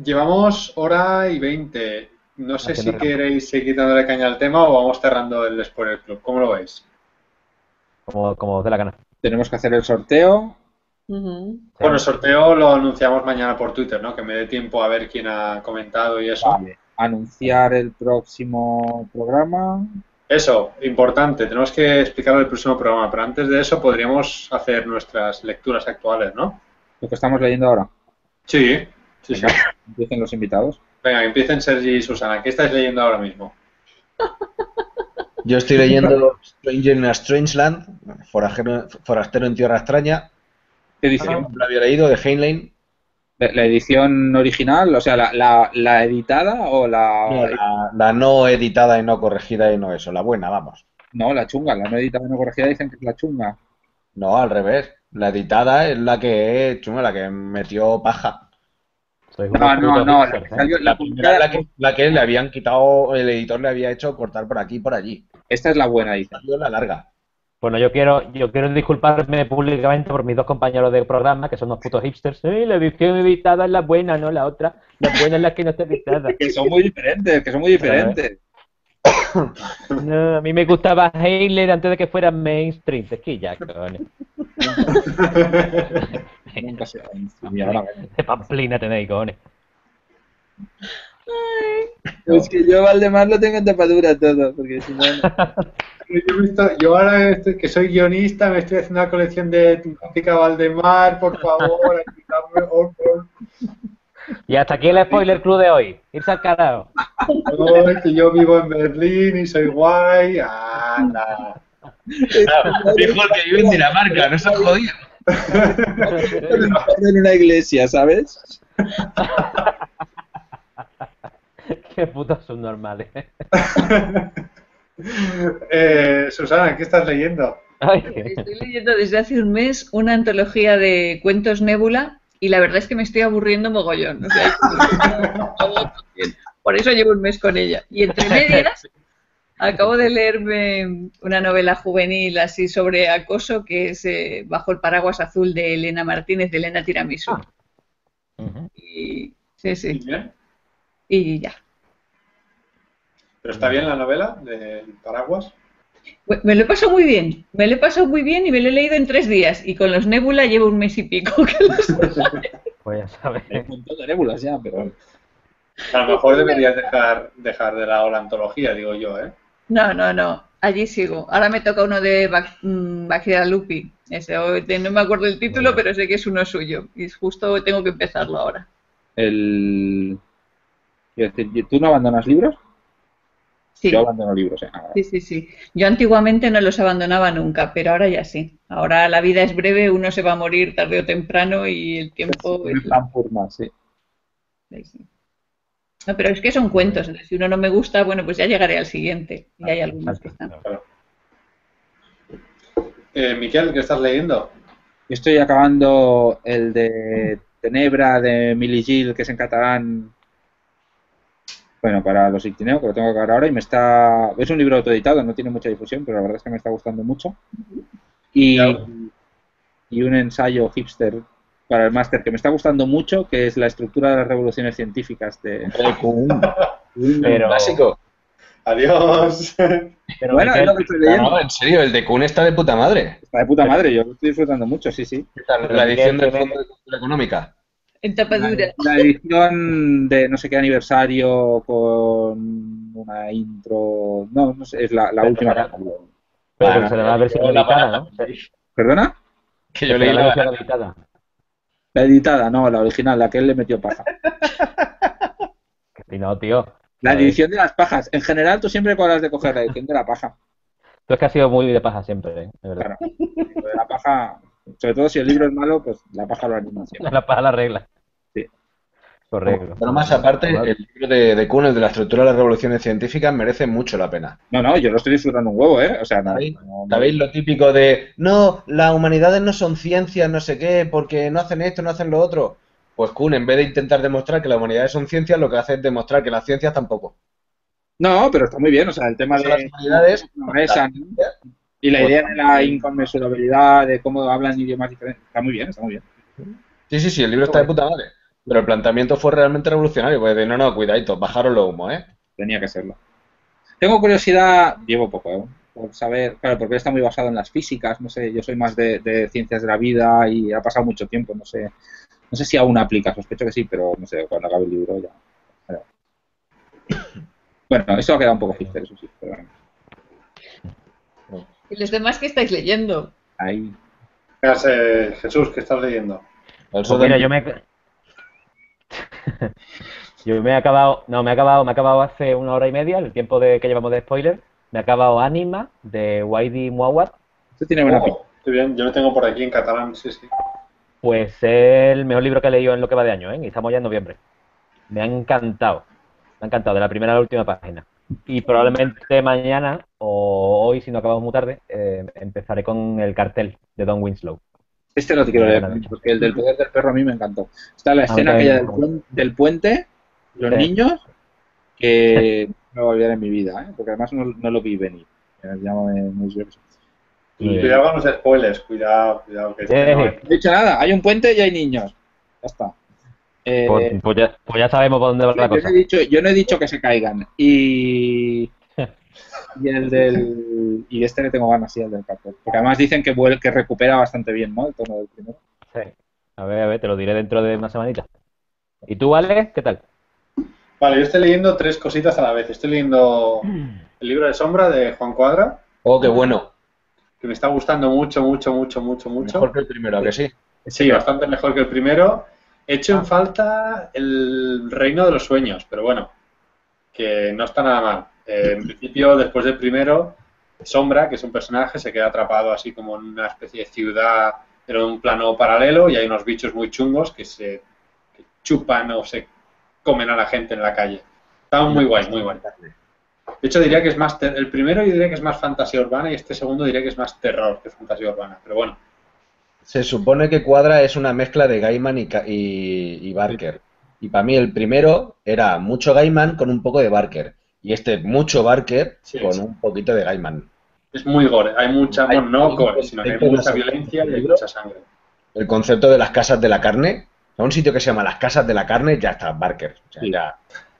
llevamos hora y veinte. No sé Haciendo si queréis seguir dándole caña al tema o vamos cerrando el Spoiler Club. ¿Cómo lo veis? Como, como os dé la gana. Tenemos que hacer el sorteo. Bueno, el sorteo lo anunciamos mañana por Twitter, ¿no? Que me dé tiempo a ver quién ha comentado y eso. Vale. Anunciar el próximo programa. Eso, importante. Tenemos que explicarlo en el próximo programa, pero antes de eso podríamos hacer nuestras lecturas actuales, ¿no? Lo que estamos leyendo ahora. Sí, sí, sí. Empiecen los invitados. Venga, que empiecen Sergi y Susana. ¿Qué estáis leyendo ahora mismo? Yo estoy leyendo Stranger in a Strange Land, forajero- forastero en tierra extraña. ¿Qué edición? Lo había leído de Heinlein. ¿La, edición original? O sea, la, la, la editada o la. No, la, la no editada y no corregida y no eso, la buena, vamos. No, la chunga. La no editada no corregida dicen que es la chunga. No, al revés. La editada es la que es chunga, la que metió paja. No, no, no. La hipsters, que ¿eh? salió, La la primera es la que, la que le habían quitado, el editor le había hecho cortar por aquí y por allí. Esta es la buena. Salió la larga. Bueno, yo quiero, yo quiero disculparme públicamente por mis dos compañeros de programa, que son unos putos hipsters. Sí, la edición editada es la buena, no la otra. La buena es la que no está editada. *laughs* Que son muy diferentes, que son muy diferentes. *coughs* No, a mí me gustaba Hailer antes de que fuera mainstream. Es que ya, cojones. Nunca se. De pamplina tenéis, cojones. Es que yo, Valdemar, lo tengo en tapadura todo, porque si no. *laughs* Yo, yo ahora estoy- que soy guionista me estoy haciendo una colección de Típica Valdemar, por favor, ayúdame, por favor. Y hasta aquí el spoiler club de hoy. Irse al carajo. Ay, que yo vivo en Berlín y soy guay. Anda. Dijo el que vive en Dinamarca, no se ha jodido. en una iglesia, ¿sabes? *laughs* Qué putos subnormales. *laughs* *laughs* Eh, Susana, ¿qué estás leyendo? Ay, Estoy leyendo desde hace un mes una antología de cuentos Nébula y la verdad es que me estoy aburriendo mogollón. O sea, por eso llevo un mes con ella. Y entre medias, *laughs* Acabo de leerme una novela juvenil así sobre acoso que es eh, Bajo el paraguas azul de Elena Martínez, de Elena Tiramisu. Ah. Y, sí, sí. Bien. Y ya. Pero está bien la novela de Paraguas. Me- lo he pasado muy bien. Me lo he pasado muy bien y me lo he leído en tres días. Y con los Nebula llevo un mes y pico. que los- *laughs* Pues ya sabes. Hay un montón de nébulas ya, pero. A lo mejor deberías dejar, dejar de lado la antología, digo yo, ¿eh? No, no, no. Allí sigo. Ahora me toca uno de Bac- mm, Bacchia Lupi. Ese, no me acuerdo el título, pero sé que es uno suyo. Y justo tengo que empezarlo ahora. El. ¿Tú no abandonas libros? Sí. Yo abandono libros, ¿eh? Sí, sí, sí. Yo antiguamente no los abandonaba nunca, pero ahora ya sí. Ahora la vida es breve, uno se va a morir tarde o temprano y el tiempo es... Plan Furman, sí. No, pero es que son cuentos. entonces, si uno no me gusta, bueno, pues ya llegaré al siguiente. Y hay algunos que están. Eh, Miquel, ¿qué estás leyendo? Yo estoy acabando el de Tenebra de Milly Gil, que es en catalán. Bueno, para los Ictineo, que lo tengo que acabar ahora y me está. Es un libro autoeditado, no tiene mucha difusión, pero la verdad es que me está gustando mucho. Y, y un ensayo hipster para el máster que me está gustando mucho, que es la estructura de las revoluciones científicas de. Pero, Clásico. Adiós. pero Bueno, es lo que estoy leyendo. no, en serio, el de Kuhn está de puta madre. Está de puta madre, yo lo estoy disfrutando mucho, sí, sí. La edición del Fondo de Cultura Económica. En tapa La, dura. la edición de no sé qué aniversario con una intro. No, no sé, es la, la Pero última. será- pero Bueno, será la versión la editada. ¿no? ¿Perdona? Que yo leí la la, versión editada. La editada, no, la original, la que él le metió paja. Que si no, tío. La Joder. edición de las pajas. En general, tú siempre hablas de coger la edición de la paja. Tú es que has sido muy de paja siempre, ¿eh? de verdad. Claro. Lo de la paja, sobre todo si el libro es malo, pues la paja lo anima siempre. La paja la regla. Correcto. Pero más aparte, el libro de, de Kuhn, el de la estructura de las revoluciones científicas, merece mucho la pena. No, no, yo lo estoy disfrutando un huevo, ¿eh? O sea, no, ¿Sabéis? no- ¿Sabéis lo típico de, no, las humanidades no son ciencias, no sé qué, porque no hacen esto, no hacen lo otro? Pues Kuhn, en vez de intentar demostrar que las humanidades son ciencias, lo que hace es demostrar que las ciencias tampoco. No, pero está muy bien, o sea, el tema de las humanidades, y la idea de la inconmensurabilidad, de cómo hablan idiomas diferentes, está muy bien, está muy bien. Sí, sí, sí, el libro está de puta madre. Pero el planteamiento fue realmente revolucionario, de no, no, cuidadito, bajaros los humos, ¿eh? Tenía que serlo. Tengo curiosidad, llevo poco, ¿eh? por saber, claro, porque está muy basado en las físicas, no sé, yo soy más de, de ciencias de la vida y ha pasado mucho tiempo, no sé, no sé si aún aplica, sospecho que sí, pero no sé, cuando acabe el libro ya. pero- Bueno, eso ha quedado un poco hipster, eso sí, pero bueno, ¿Y los demás qué estáis leyendo? ahí. ¿Qué hace, Jesús, ¿qué estás leyendo? El Pues mira, yo me... yo me he acabado... No, me he acabado, me he acabado hace una hora y media, el tiempo de que llevamos de spoiler. Me he acabado Anima, de Waidi Muawad. Esto tiene buena pinta. Oh, estoy bien, yo lo tengo por aquí en catalán, sí, sí. Pues es el mejor libro que he leído en lo que va de año, ¿eh? Y estamos ya en noviembre. Me ha encantado. Me ha encantado, de la primera a la última página. Y probablemente mañana, o hoy, si no acabamos muy tarde, eh, empezaré con el cartel de Don Winslow. Este no te quiero leer, Buena noche. porque el del poder del perro a mí me encantó. Está la A mí escena aquella del, puen- del puente, los Sí. niños, que no lo voy a olvidar en mi vida, ¿eh? porque además no, no lo vi venir. Llámame. Cuidado con los spoilers, cuidado, cuidado. Que este no No he dicho nada, hay un puente y hay niños. Ya está. Eh, Pues, pues ya, pues ya sabemos por dónde va la yo, no cosa. he dicho, yo no he dicho que se caigan. Y. *laughs* Y el del. Y este le tengo ganas, sí, el del cartel. Porque además dicen que, vuel- que recupera bastante bien, ¿no? El tono del primero. Sí. A ver, a ver, te lo diré dentro de una semanita. ¿Y tú, Ale? ¿Qué tal? Vale, yo estoy leyendo tres cositas a la vez. Estoy leyendo *clears throat* el libro de Sombra de Juan Cuadra, Oh, qué bueno. que me está gustando mucho, mucho, mucho, mucho, mucho. Mejor que el primero, ¿a que sí? Sí, bastante mejor que el primero. He hecho en falta el Reino de los Sueños, pero bueno, que no está nada mal. Eh, en principio, después del primero, Sombra, que es un personaje, se queda atrapado así como en una especie de ciudad, pero en un plano paralelo, y hay unos bichos muy chungos que se que chupan o se comen a la gente en la calle. Está muy guay, muy guay. De hecho, diría que es más. El primero yo diría que es más fantasía urbana y este segundo diría que es más terror que fantasía urbana. Pero bueno, Se supone que Cuadra es una mezcla de Gaiman y, y, y Barker. Y para mí el primero era mucho Gaiman con un poco de Barker. Y este mucho Barker Sí, con sí. un poquito de Gaiman. Es muy gore. Hay mucha, Hay bueno, no gore, sino que hay mucha la- violencia y hay libro. mucha sangre. El concepto de las casas de la carne. A un sitio que se llama las casas de la carne, ya está Barker. O sea, Sí. ya-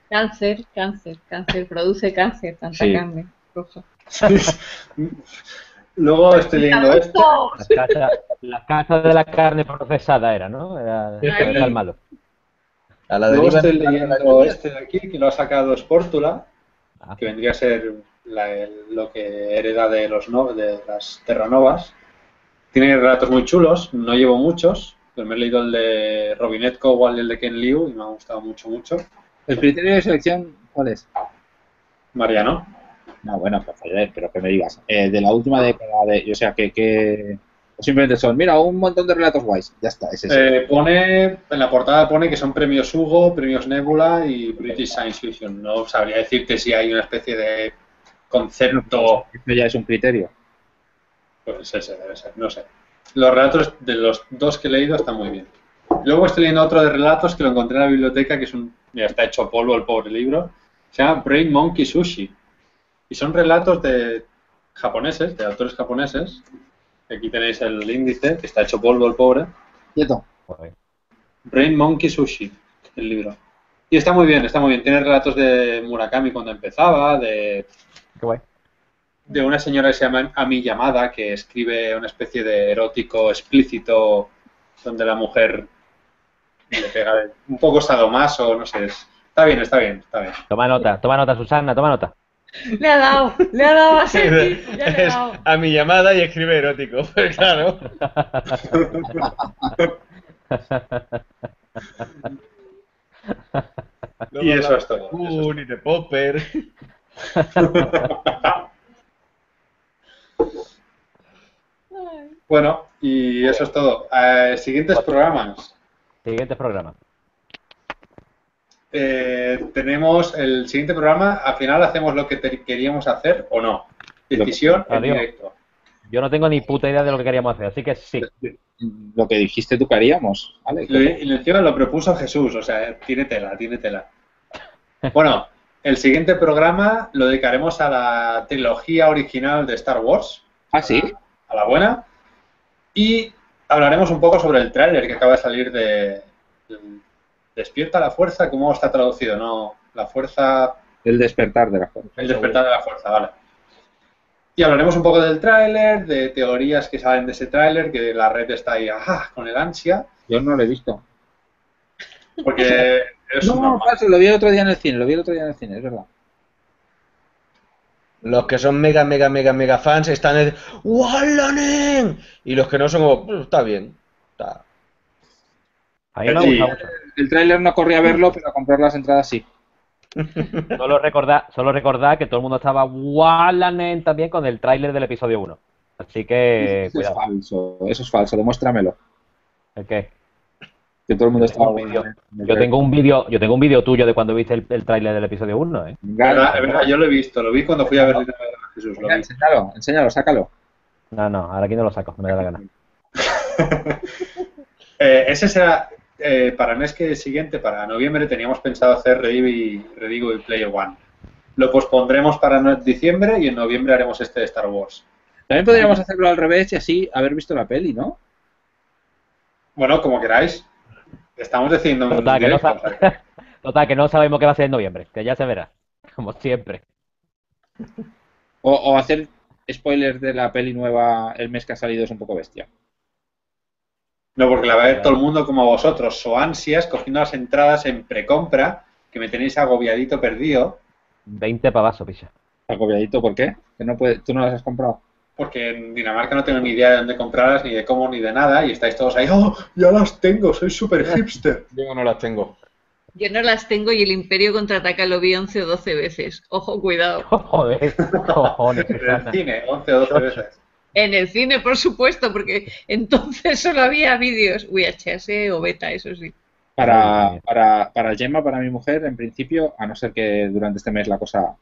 Cáncer, cáncer, cáncer, produce cáncer, tanta Sí. carne roja. Luego estoy leyendo. Las casas, las casas de la carne procesada era, ¿no? Era, el malo. a la Luego estoy la- leyendo este de aquí, que lo ha sacado Sportula, Ah. que vendría a ser la- lo que hereda de, los no- de las Terranovas. Tiene relatos muy chulos, no llevo muchos, pero me he leído el de Robinette Cowell y el de Ken Liu y me ha gustado mucho, mucho. ¿El criterio de selección cuál es? Mariano. No, bueno, pues pero que me digas. Eh, de la última década de. O sea, que. que o simplemente son, mira, un montón de relatos guays. Ya está, es ese. Eh, pone, en la portada pone que son premios Hugo, premios Nebula y British Science Fiction. No sabría decirte si hay una especie de concepto Esto ya es un criterio. Pues ese debe ser, no sé. Los relatos de los dos que he leído están muy bien. Luego estoy leyendo otro de relatos que lo encontré en la biblioteca, que es un. Ya está hecho polvo el pobre libro. Se llama Brain Monkey Sushi. Y son relatos de japoneses, de autores japoneses. Aquí tenéis el índice, que está hecho polvo el pobre. Quieto. Brain Monkey Sushi, el libro. Y está muy bien, está muy bien. Tiene relatos de Murakami cuando empezaba, de Qué guay. de una señora que se llama Ami Yamada, que escribe una especie de erótico explícito donde la mujer le pega de- un poco sadomaso, no sé. es- Está bien, está bien, está bien. Toma nota, toma nota, Susana, toma nota. Le ha dado, le ha dado a Sergi, *laughs* ya le ha Es dado. a mi llamada y escribe erótico. *laughs* Pues claro. *laughs* Y eso es todo. Uh, ni de Popper. Bueno, y eso es todo. Eh, siguientes programas. Siguiente programa. Eh, tenemos el siguiente programa. Al final hacemos lo que te- queríamos hacer o no. Decisión en Adiós. directo. Yo no tengo ni puta idea de lo que queríamos hacer, así que sí. Lo que dijiste tú que haríamos, ¿vale? Lo, y encima lo propuso Jesús, o sea, tiene tela, tiene tela. Bueno, el siguiente programa lo dedicaremos a la trilogía original de Star Wars, Ah, sí. a la buena, y hablaremos un poco sobre el tráiler que acaba de salir de, de Despierta la Fuerza, ¿cómo está traducido? No, la Fuerza, El despertar de la fuerza. el despertar de la Fuerza, vale. Y hablaremos un poco del tráiler, de teorías que salen de ese tráiler, que la red está ahí, ajá, con el ansia, Yo no lo he visto. porque *laughs* es No, no, lo vi el otro día en el cine, lo vi el otro día en el cine, es verdad. Los que son mega, mega, mega, mega fans están en ¡Wallanen! Y los que no son como, "Pues, está bien. Está... A mí me ha Sí. gustado mucho. El tráiler no corrí a verlo, pero a comprar las entradas sí. *laughs* Solo recordar, solo recordar que todo el mundo estaba Wallanen también con el tráiler del episodio 1. Así que, eso es falso, eso es falso, demuéstramelo. ¿El qué? Que todo el mundo estaba... Vídeo. Yo tengo un vídeo, yo tengo un vídeo tuyo de cuando viste el, el tráiler del episodio 1, ¿eh? Verdad, es verdad, yo lo he visto, lo vi cuando fui a ver Jesús, lo vi. enséñalo, enséñalo, sácalo. No, no, ahora aquí no lo saco, no me da la gana. *laughs* Eh, ese será, eh, para el mes que siguiente, para noviembre, teníamos pensado hacer Redigo y, Redigo y Player One. Lo pospondremos para no- diciembre y en noviembre haremos este de Star Wars. También podríamos hacerlo al revés y así haber visto la peli, ¿no? Bueno, como queráis. Estamos decidiendo un Total que, no *laughs* Total, que no sabemos qué va a ser en noviembre, que ya se verá, *laughs* como siempre. O, o hacer spoilers de la peli nueva el mes que ha salido es un poco bestia. No, porque la va a ver todo el mundo como vosotros, o ansias, cogiendo las entradas en precompra, que me tenéis agobiadito perdido, 20 pavazos, picha. Agobiadito, ¿por qué? Que no puede, tú no las has comprado. porque en Dinamarca no tengo ni idea de dónde comprarlas, ni de cómo, ni de nada, y estáis todos ahí, ¡oh, ya las tengo, soy súper *laughs* hipster! Yo no las tengo. Yo no las tengo y el Imperio contraataca lo vi 11 o 12 veces. Ojo, cuidado. *laughs* Joder, cojones, En el cine, 11 o 12 veces. En el cine, por supuesto, porque entonces *laughs* solo había vídeos VHS o beta, eso sí. Para, para, para Gemma, para mi mujer, en principio, a no ser que durante este mes la cosa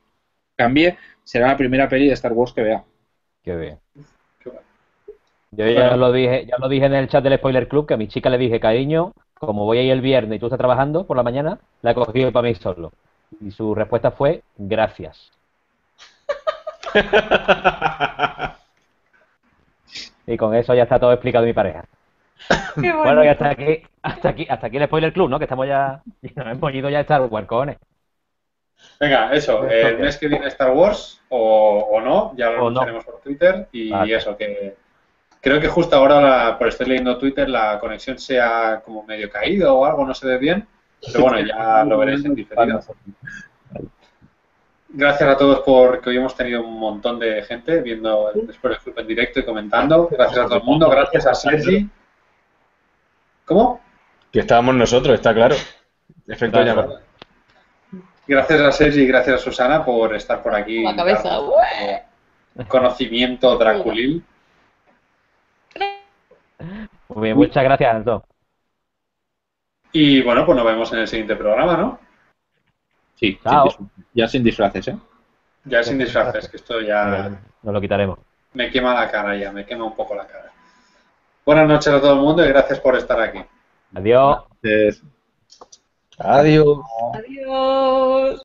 cambie, será la primera peli de Star Wars que vea. Qué bien. Yo ya lo dije, ya lo dije en el chat del Spoiler Club, que a mi chica le dije, cariño, como voy a ir el viernes y tú estás trabajando por la mañana, la he cogido para mí solo. Y su respuesta fue gracias. *laughs* Y con eso ya está todo explicado mi pareja. *laughs* Qué Bueno, y hasta aquí, hasta aquí, hasta aquí el spoiler club, ¿no? Que estamos ya, *laughs* nos hemos ido ya a Star Wars, cojones. Venga, eso, eh, el mes que viene Star Wars o, o no, ya lo O no. anunciaremos por Twitter y Vale. eso, que creo que justo ahora, la- por estar leyendo Twitter, la conexión se ha como medio caído o algo, no se ve bien, pero bueno, ya lo veréis en diferido. Gracias a todos porque hoy hemos tenido un montón de gente viendo el después del club en directo y comentando. Gracias a todo el mundo, gracias a Sergi. ¿Cómo? Que estábamos nosotros, está claro. Efecto Claro. llamada. Gracias a Sergi y gracias a Susana por estar por aquí. La cabeza, Conocimiento draculil. Muy bien, muchas gracias a todos. Y bueno, pues nos vemos en el siguiente programa, ¿no? Sí, sin ya sin disfraces, ¿eh? Ya sin disfraces, que esto ya Nos lo quitaremos. me quema la cara ya, me quema un poco la cara. Buenas noches a todo el mundo y gracias por estar aquí. Adiós. Adiós. Adiós.